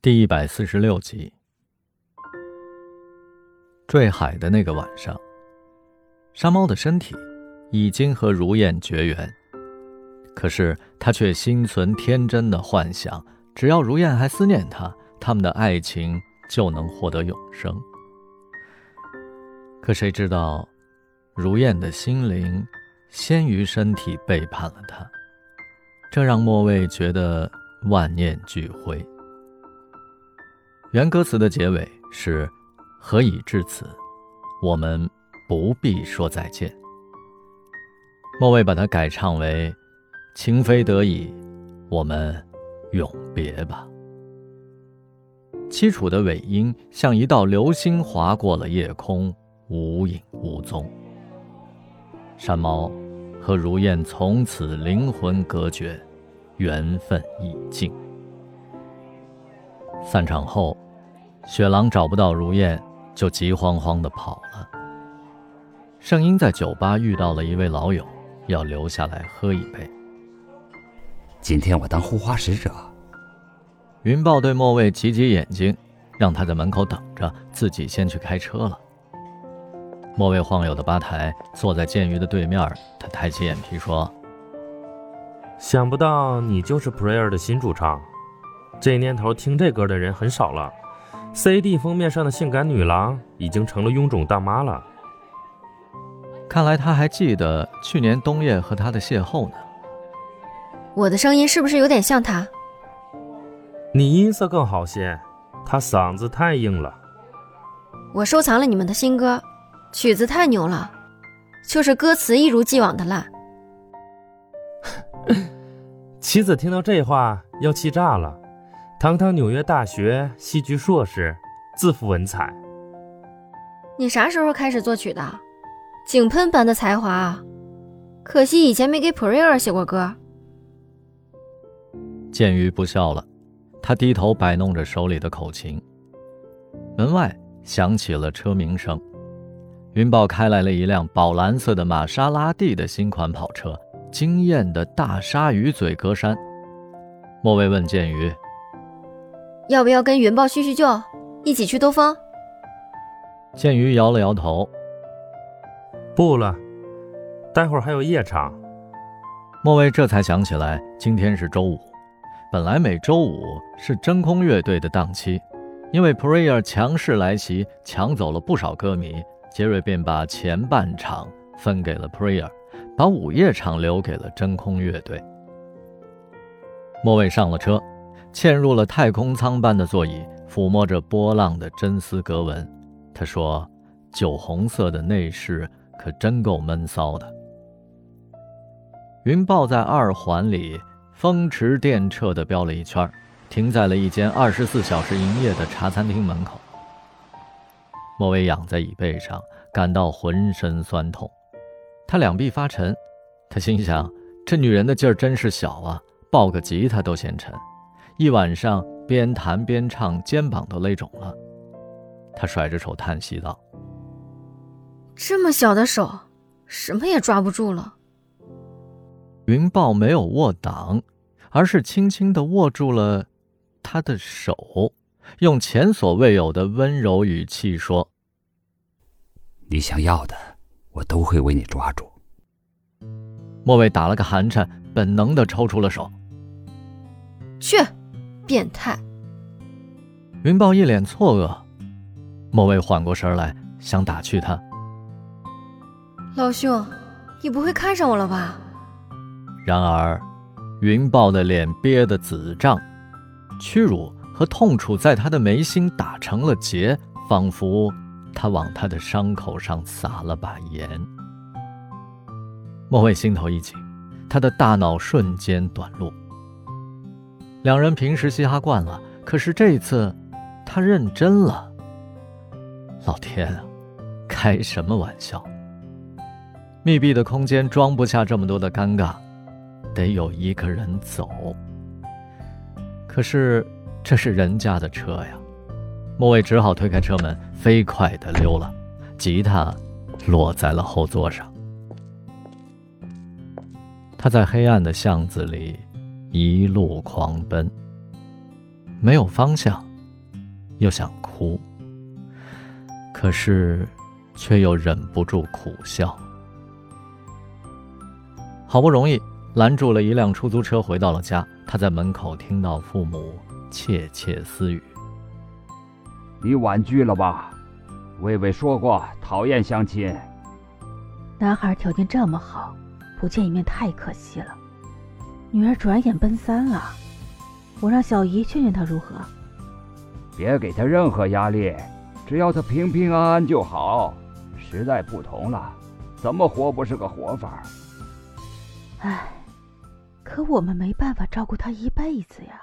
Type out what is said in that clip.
第一百四十六集，坠海的那个晚上，山猫的身体已经和如燕绝缘，可是他却心存天真的幻想，只要如燕还思念他，他们的爱情就能获得永生。可谁知道，如燕的心灵先于身体背叛了他，这让莫畏觉得万念俱灰。原歌词的结尾是“何以至此，我们不必说再见”。莫蔚把它改唱为“情非得已，我们永别吧”。凄楚的尾音像一道流星划过了夜空，无影无踪。山猫和如燕从此灵魂隔绝，缘分已尽。散场后，雪狼找不到如燕，就急慌慌地跑了。圣婴在酒吧遇到了一位老友，要留下来喝一杯。今天我当护花使者。云豹对莫畏挤挤眼睛，让他在门口等着，自己先去开车了。莫畏晃悠的吧台，坐在剑鱼的对面，他抬起眼皮说：“想不到你就是 Prayer 的新主唱。”这年头听这歌的人很少了，CD 封面上的性感女郎已经成了臃肿大妈了。看来他还记得去年冬夜和他的邂逅呢。我的声音是不是有点像他？你音色更好些，他嗓子太硬了。我收藏了你们的新歌，曲子太牛了，就是歌词一如既往的烂。妻子听到这话要气炸了。堂堂纽约大学戏剧硕士，自负文采。你啥时候开始作曲的？井喷般的才华啊！可惜以前没给 Prayer 写过歌。剑鱼不笑了，他低头摆弄着手里的口琴。门外响起了车鸣声，云豹开来了一辆宝蓝色的玛莎拉蒂的新款跑车，惊艳的大鲨鱼嘴格栅。莫蔚问剑鱼。要不要跟云豹叙叙旧，一起去兜风？剑鱼摇了摇头，不了，待会儿还有夜场。莫蔚这才想起来，今天是周五，本来每周五是真空乐队的档期，因为 Prayer 强势来袭，抢走了不少歌迷，杰瑞便把前半场分给了 Prayer，把午夜场留给了真空乐队。莫蔚上了车。嵌入了太空舱般的座椅，抚摸着波浪的真丝格纹。他说：“酒红色的内饰可真够闷骚的。”云豹在二环里风驰电掣地飙了一圈，停在了一间二十四小时营业的茶餐厅门口。莫威仰在椅背上，感到浑身酸痛，他两臂发沉。他心想：这女人的劲儿真是小啊，抱个吉他都嫌沉。一晚上边弹边唱，肩膀都勒肿了。他甩着手叹息道：“这么小的手，什么也抓不住了。”云豹没有握挡，而是轻轻的握住了他的手，用前所未有的温柔语气说：“你想要的，我都会为你抓住。”莫蔚打了个寒颤，本能的抽出了手。去。变态！云豹一脸错愕，莫蔚缓过神来，想打趣他：“老兄，你不会看上我了吧？”然而，云豹的脸憋得紫胀，屈辱和痛楚在他的眉心打成了结，仿佛他往他的伤口上撒了把盐。莫蔚心头一紧，他的大脑瞬间短路。两人平时嘻哈惯了，可是这次，他认真了。老天啊，开什么玩笑！密闭的空间装不下这么多的尴尬，得有一个人走。可是这是人家的车呀，莫蔚只好推开车门，飞快地溜了。吉他落在了后座上。他在黑暗的巷子里。一路狂奔，没有方向，又想哭，可是却又忍不住苦笑。好不容易拦住了一辆出租车，回到了家。他在门口听到父母窃窃私语：“你婉拒了吧？魏魏说过讨厌相亲。男孩条件这么好，不见一面太可惜了。女儿转眼奔三了，我让小姨劝劝她如何？别给她任何压力，只要她平平安安就好。时代不同了，怎么活不是个活法？唉。”可我们没办法照顾她一辈子呀。